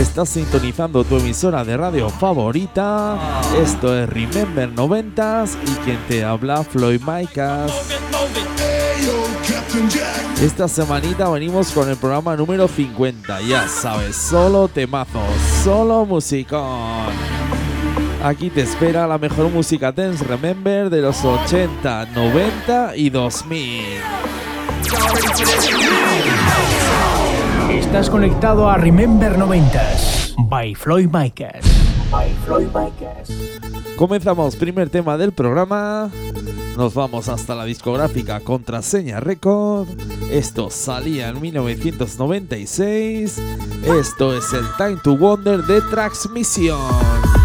Estás sintonizando tu emisora de radio favorita. Esto es Remember 90s y quien te habla Floyd Micas. Esta semanita venimos con el programa número 50. Ya sabes, solo temazos, solo musicón. Aquí te espera la mejor música dance remember de los 80, 90 y 2000. Estás conectado a Remember 90s by Floyd Micas. By Floyd Micas. Comenzamos primer tema del programa. Nos vamos hasta la discográfica Contraseña Record. Esto salía en 1996. Esto es el Time to Wonder de Transmission.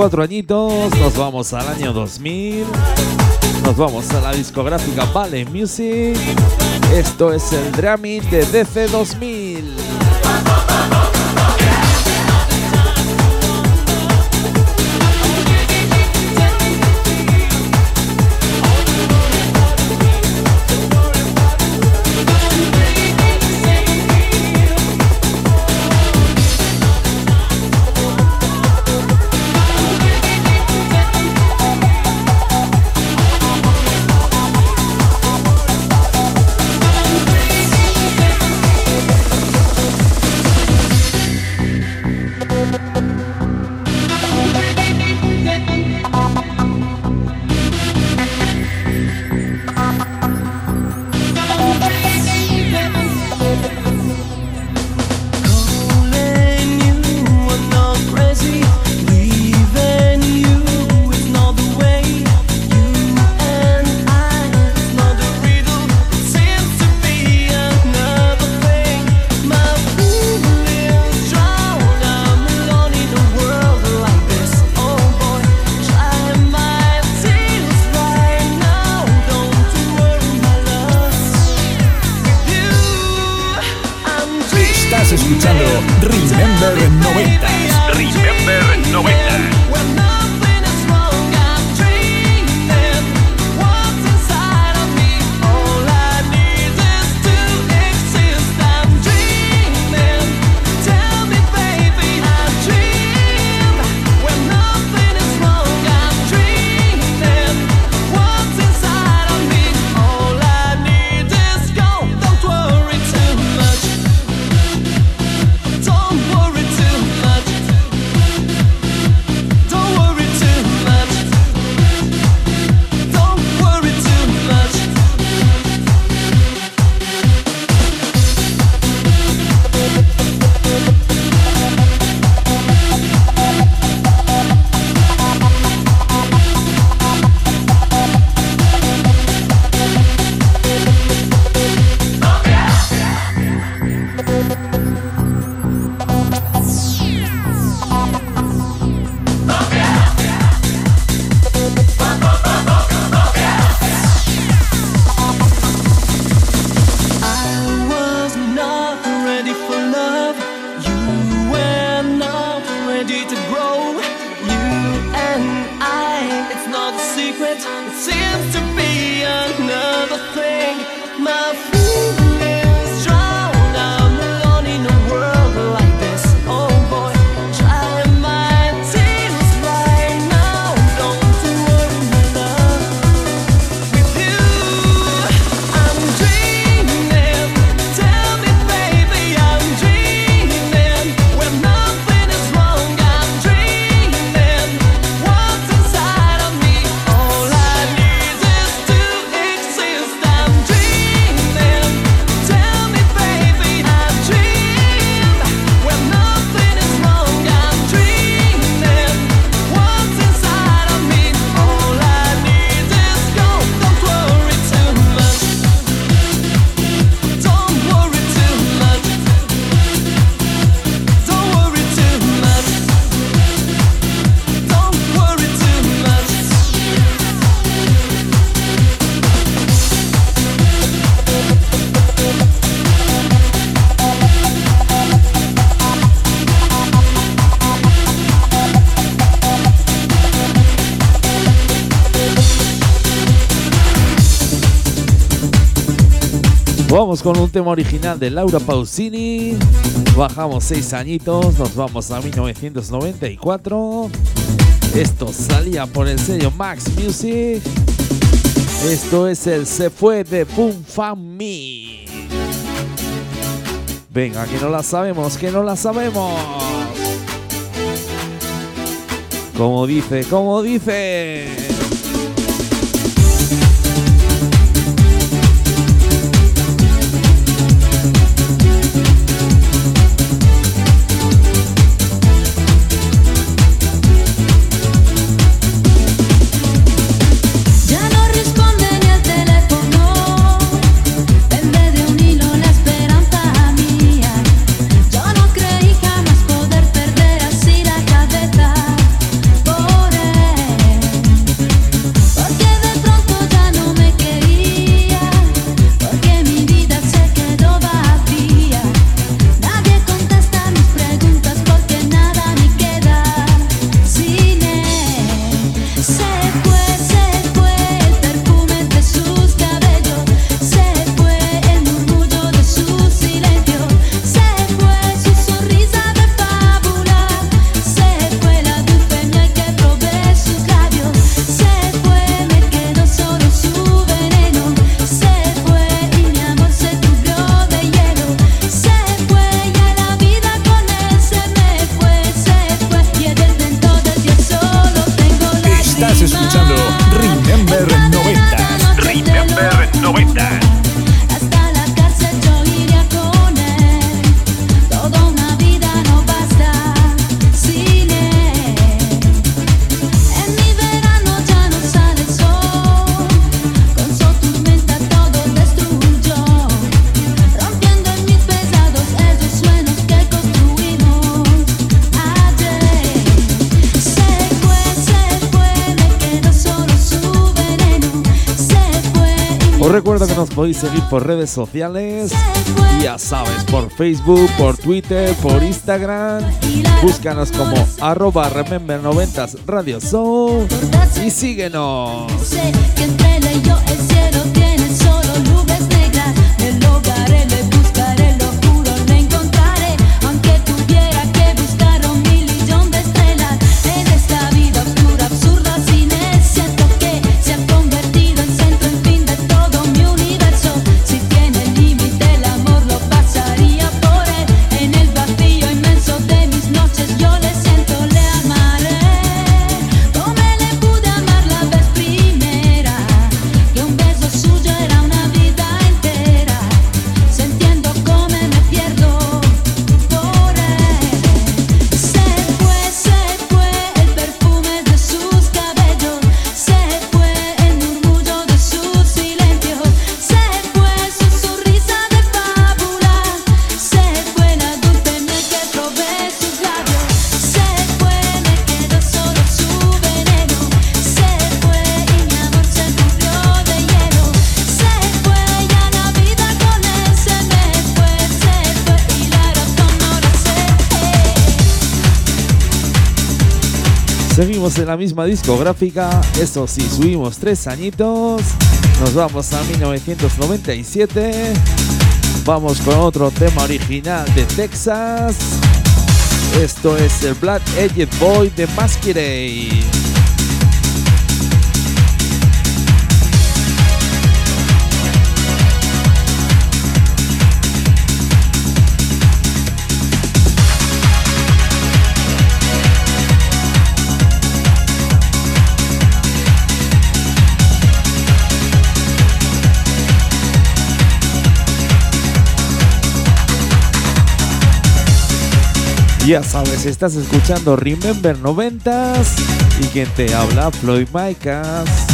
Cuatro añitos, nos vamos al año 2000. Nos vamos a la discográfica Valley Music. Esto es el Dramit de DC 2000. Vamos con un tema original de Laura Pausini. Bajamos seis añitos, nos vamos a 1994. Esto salía por el sello Max Music. Esto es el Se fue de Pum Fan Me. Venga, que no la sabemos, que no la sabemos. Como dice, como dice. Seguir por redes sociales, ya sabes, por Facebook, por Twitter, por Instagram. Búscanos como arroba remember 90 Radio Show y síguenos. En la misma discográfica, eso sí, subimos tres añitos, nos vamos a 1997, vamos con otro tema original de Texas, esto es el Black Edged Boy de Masquerade. Ya sabes, estás escuchando Remember 90s y quien te habla, Floyd Micas.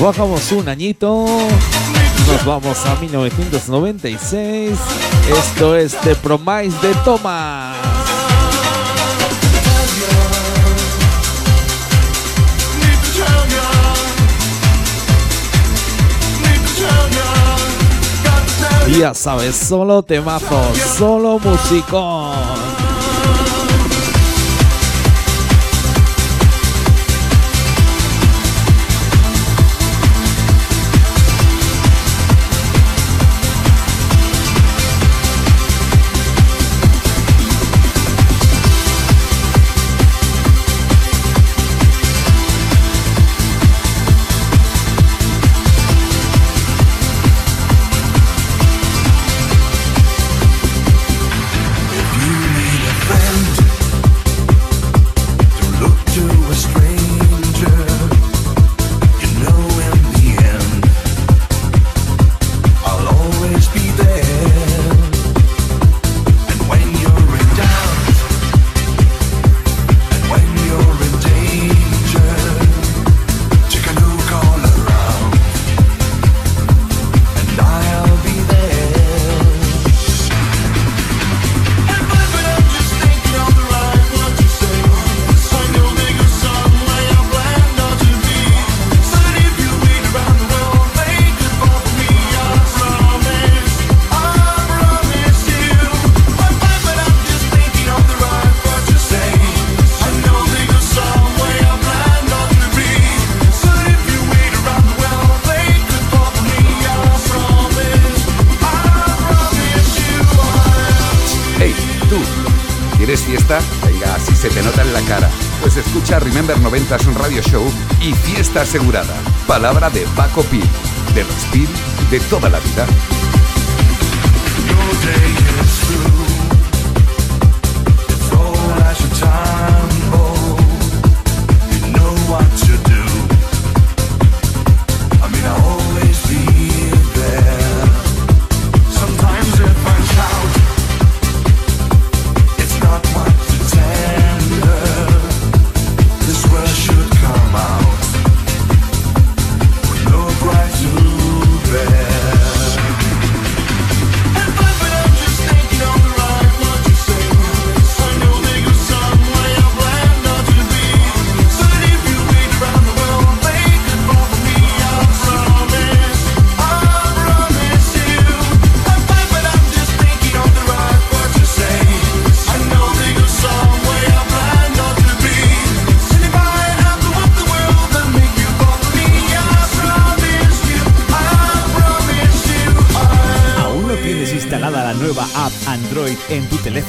Bajamos un añito. Nos vamos a 1996. Esto es The Promise de Thomas. Ya sabes, solo temazos, solo musicón. Un Radio Show y fiesta asegurada. Palabra de Paco Pil, de los Pil de toda la vida.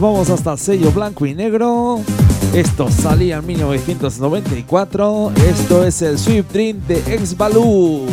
Vamos hasta el sello blanco y negro. Esto salía en 1994. Esto es el Swift Dream de Ex Baloo.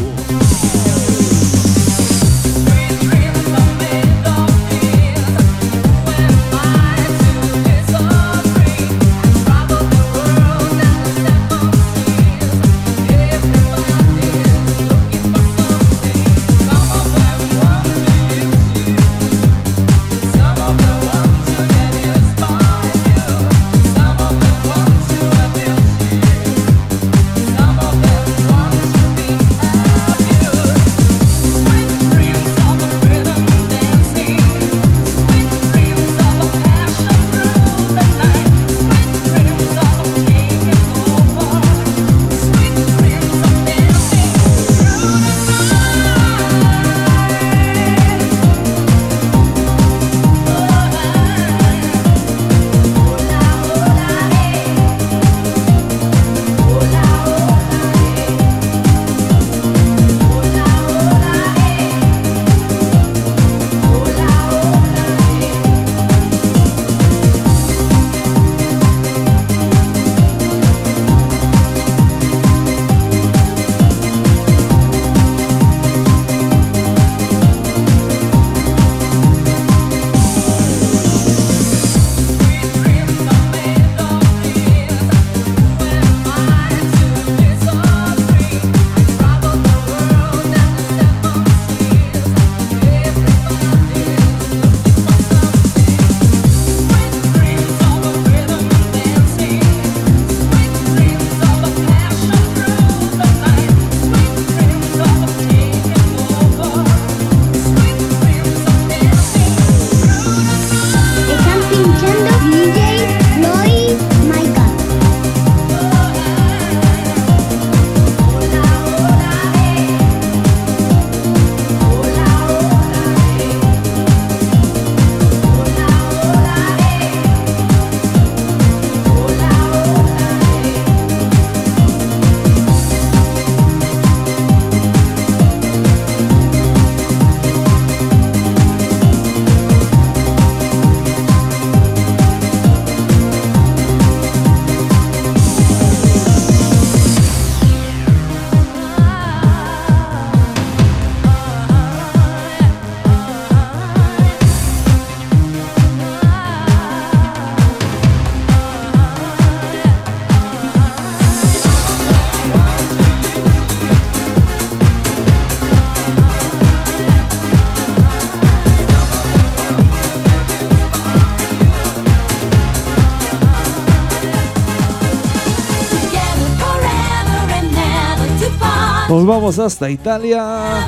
Vamos hasta Italia.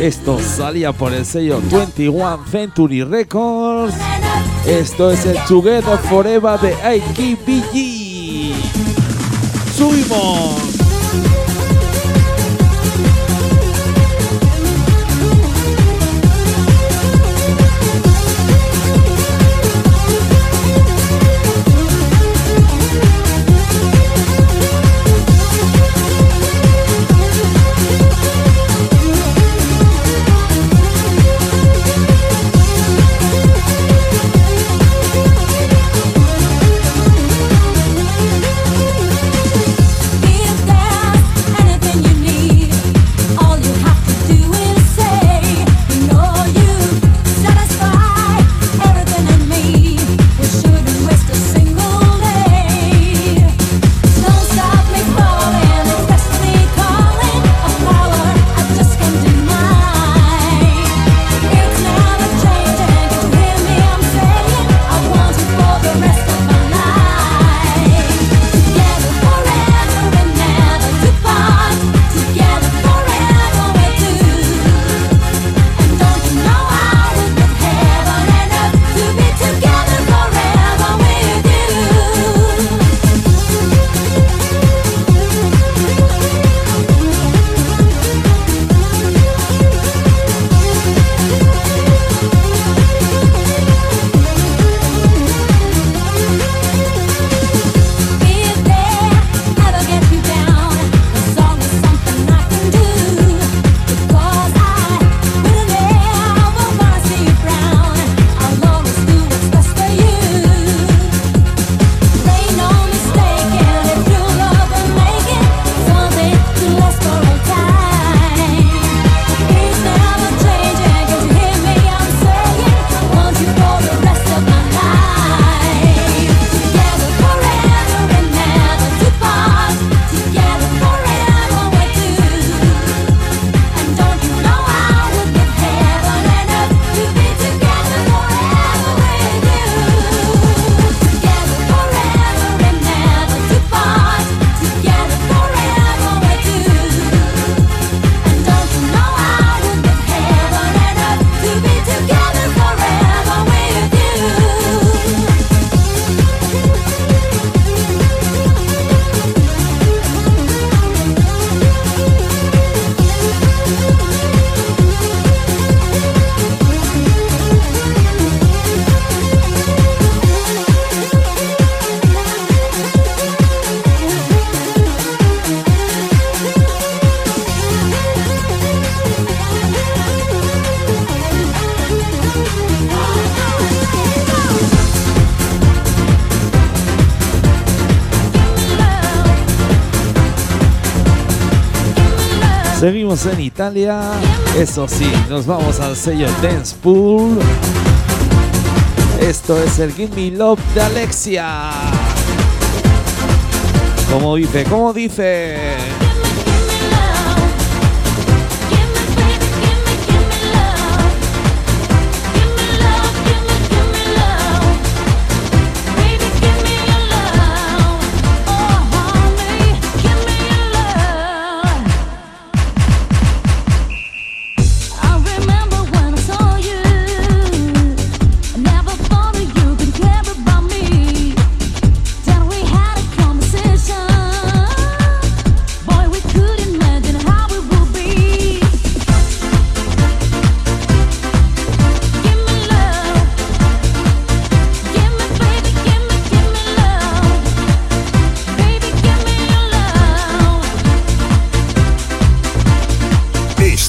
Esto salía por el sello 21 Century Records. Esto es el Together Forever de IKBG. ¡Subimos! En Italia. Eso sí, nos vamos al sello Dance Pool. Esto es el Give Me Love de Alexia. Como dice, como dice.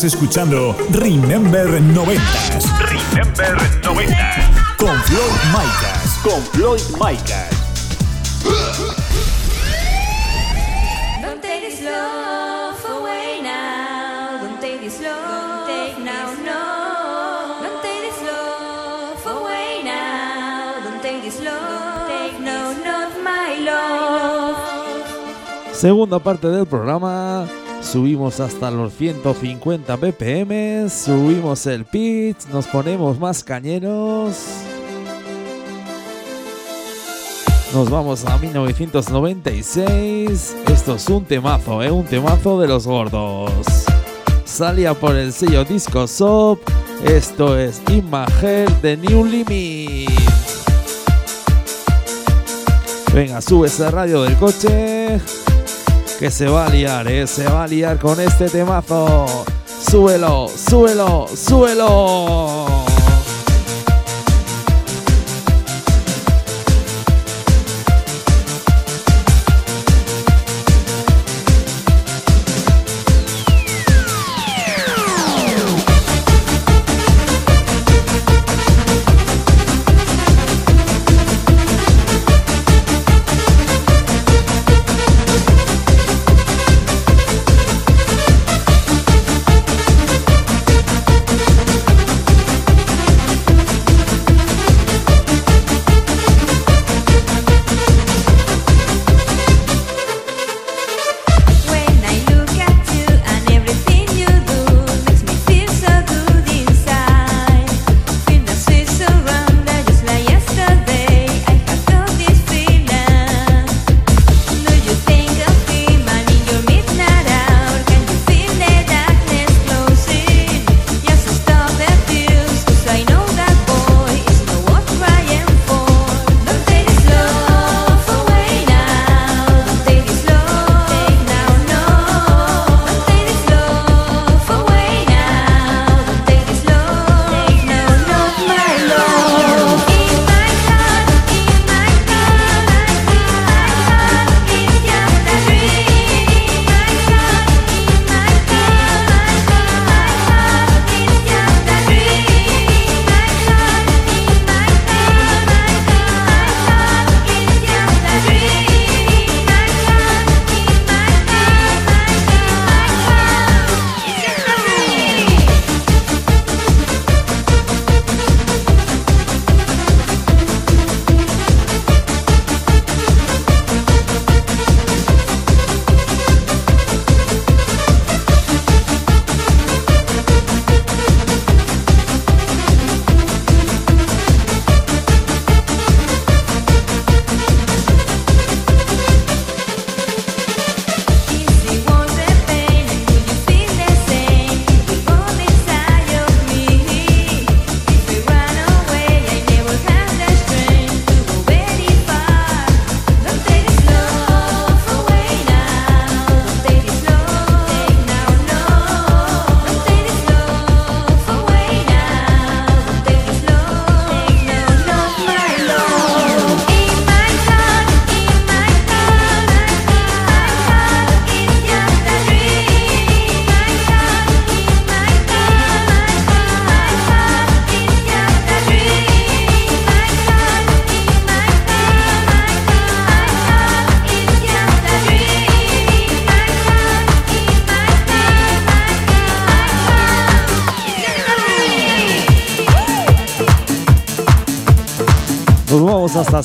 Estás escuchando Remember 90 Remember 90 con Floyd Micas. Con Floyd Micas. Don't take this love away now. Don't take this love take now, no. Don't take this love away now. Don't take this love take no, not my love. Segunda parte del programa. Subimos hasta los 150 ppm, subimos el pitch, nos ponemos más cañeros. Nos vamos a 1996. Esto es un temazo, ¿eh? Un temazo de los gordos. Salía por el sello Disco Shop. Esto es Imager de New Limit. Venga, sube esa radio del coche. Que se va a liar, ¿eh? Se va a liar con este temazo. Súbelo, súbelo, súbelo.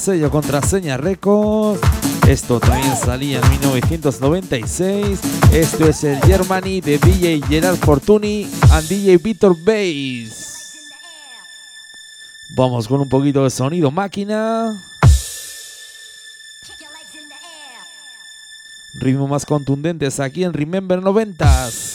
Sello contraseña Records. Esto también salía en 1996. Esto es el Germany de DJ Gerard Fortuny and DJ Victor Bass. Vamos con un poquito de sonido máquina. Ritmo más contundentes aquí en Remember 90s.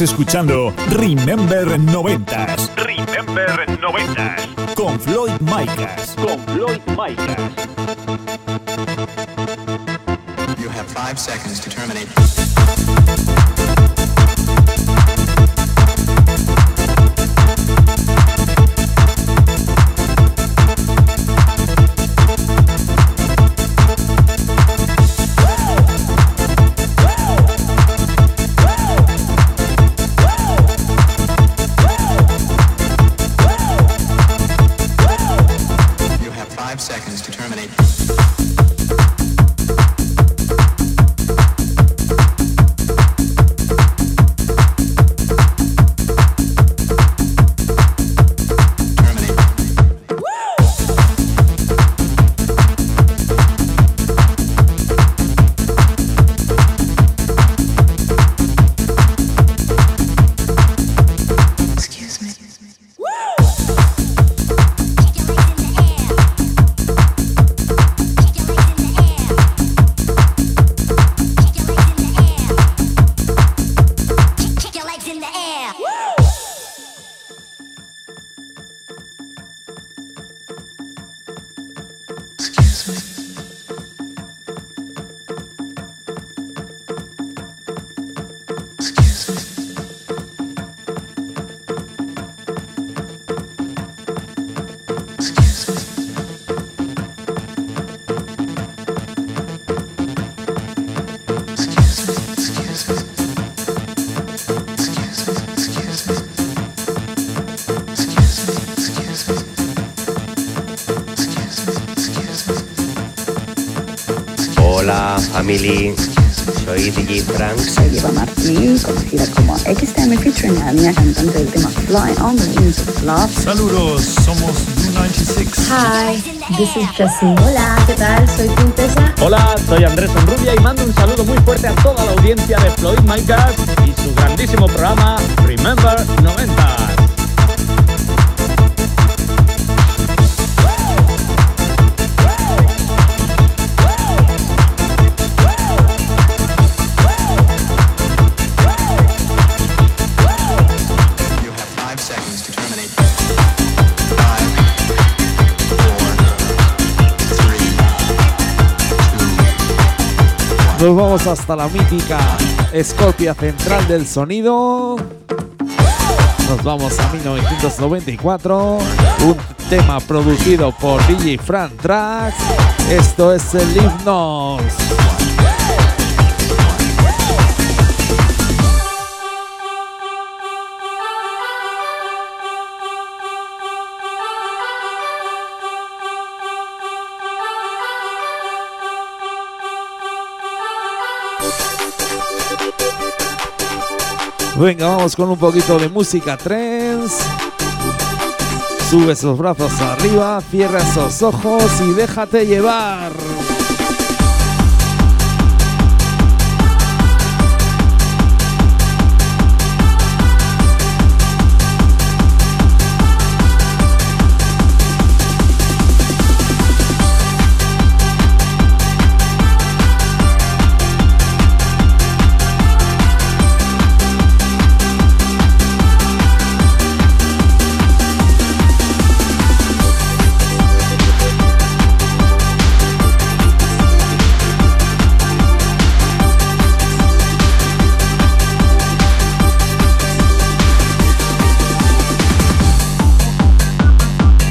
Estás escuchando Remember 90s Remember 90 con Floyd Micas. Con Floyd Micas. You have five seconds to terminate. Family. Soy DJ Frank. Soy Eva Martín, conocida como XTM featuring a la cantante del tema Fly on the Wings of Love. Saludos, somos U96. Hi, this is Jessie. Hola, ¿qué tal? Soy Princesa. Hola, soy Andrés Enrubia y mando un saludo muy fuerte a toda la audiencia de Floyd Micas y su grandísimo programa Remember 90. Nos vamos hasta la mítica Scorpia Central del Sonido. Nos vamos a 1994. Un tema producido por DJ Fran Tracks. Esto es el Himnos. Venga, vamos con un poquito de música trance. Sube esos brazos arriba, cierra esos ojos y déjate llevar.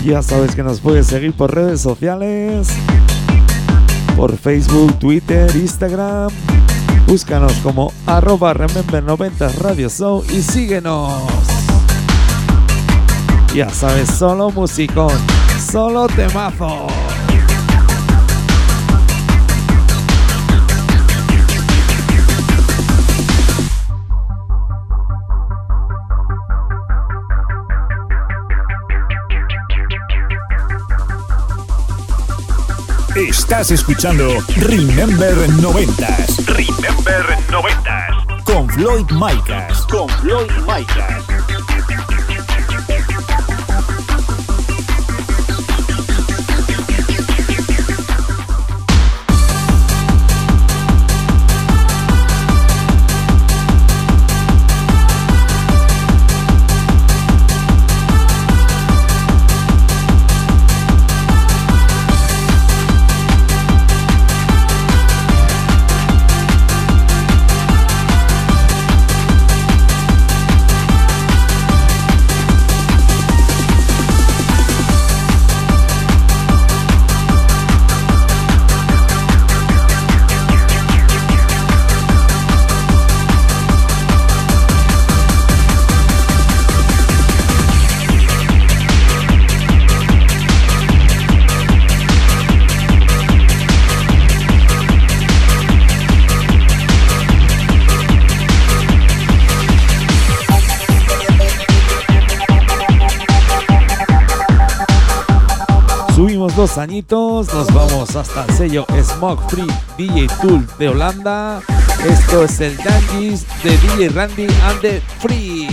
Ya sabes que nos puedes seguir por redes sociales, por Facebook, Twitter, Instagram. Búscanos como arroba Remember90 Radio Show y síguenos. Ya sabes, solo musicón, solo temazo. Estás escuchando Remember 90s. Remember 90s. Con Floyd Micas. Con Floyd Micas. Dos añitos nos vamos hasta el sello Smoke Free DJ Tool de Holanda. Esto es el Yankees de DJ Randy and the Free.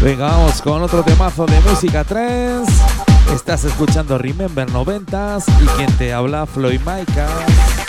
Venga, vamos con otro temazo de música 3. Estás escuchando Remember 90s y quien te habla Floyd Micah.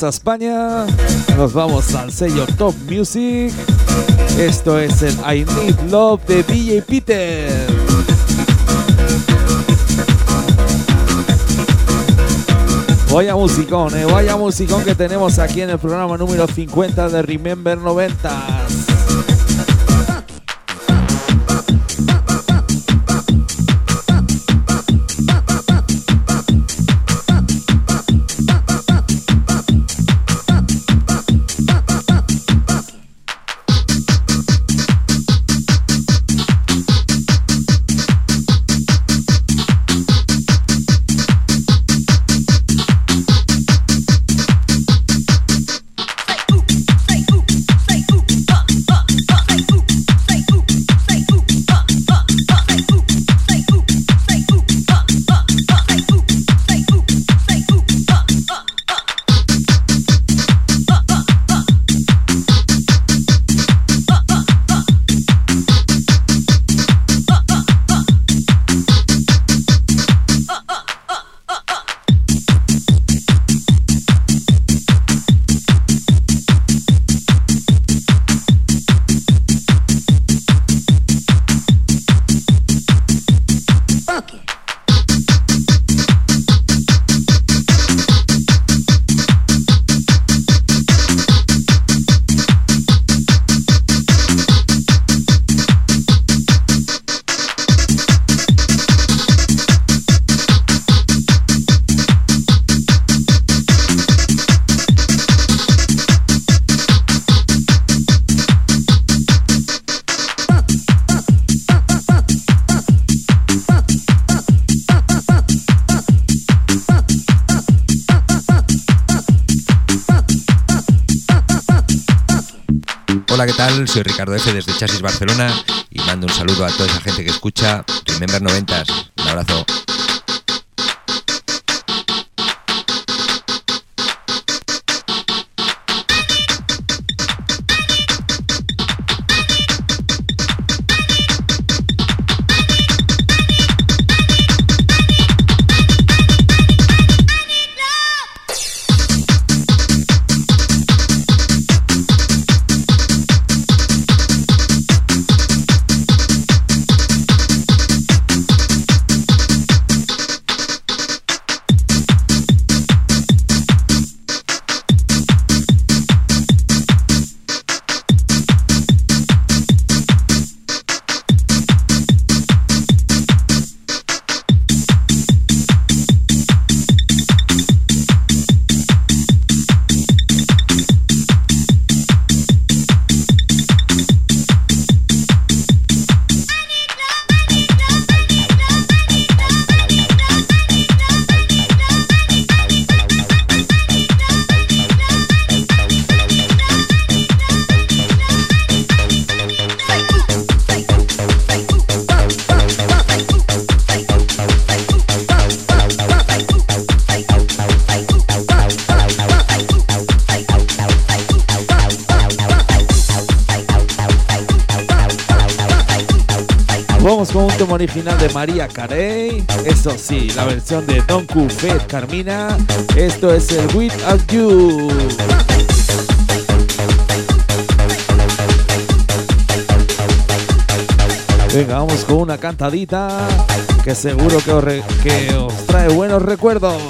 A España, nos vamos al sello Top Music. Esto es el I Need Love de DJ Peter. Vaya musicón, eh, vaya musicón que tenemos aquí en el programa número 50 de Remember 90s. Soy Ricardo F. desde Chasis Barcelona y mando un saludo a toda esa gente que escucha Remember 90s. De María Carey. Eso sí, la versión de Don Fed Carmina. Esto es el Without You. Venga, vamos con una cantadita que seguro que os, que os trae buenos recuerdos.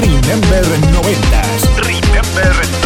Remember 90s. Remember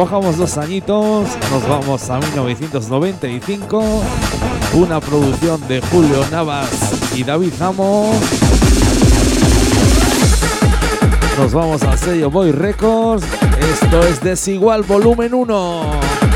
Bajamos dos añitos, nos vamos a 1995, una producción de Julio Navas y David Zamo. Nos vamos al sello Boy Records, esto es Desigual Volumen 1.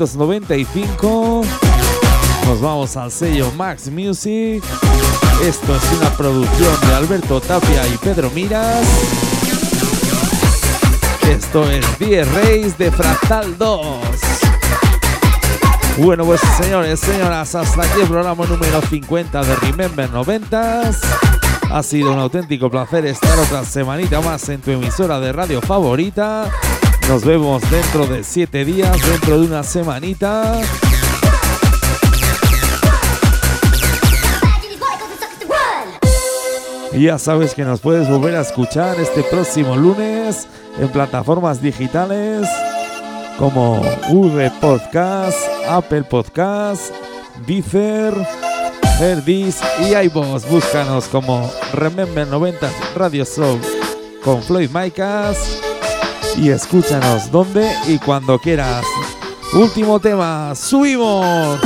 1995. Nos vamos al sello Max Music. Esto es una producción de Alberto Tapia y Pedro Miras. Esto es 10 Reyes de Fractal 2. Bueno, pues señores, señoras, hasta aquí el programa número 50 de Remember 90s. Ha sido un auténtico placer estar otra semanita más en tu emisora de radio favorita. Nos vemos dentro de 7 días, dentro de una semanita. Y ya sabes que nos puedes volver a escuchar este próximo lunes en plataformas digitales como Google Podcast, Apple Podcast, Deezer, Herdis y iVoox. Búscanos como Remember 90 Radio Show con Floyd Micas y escúchanos donde y cuando quieras. Último tema, subimos.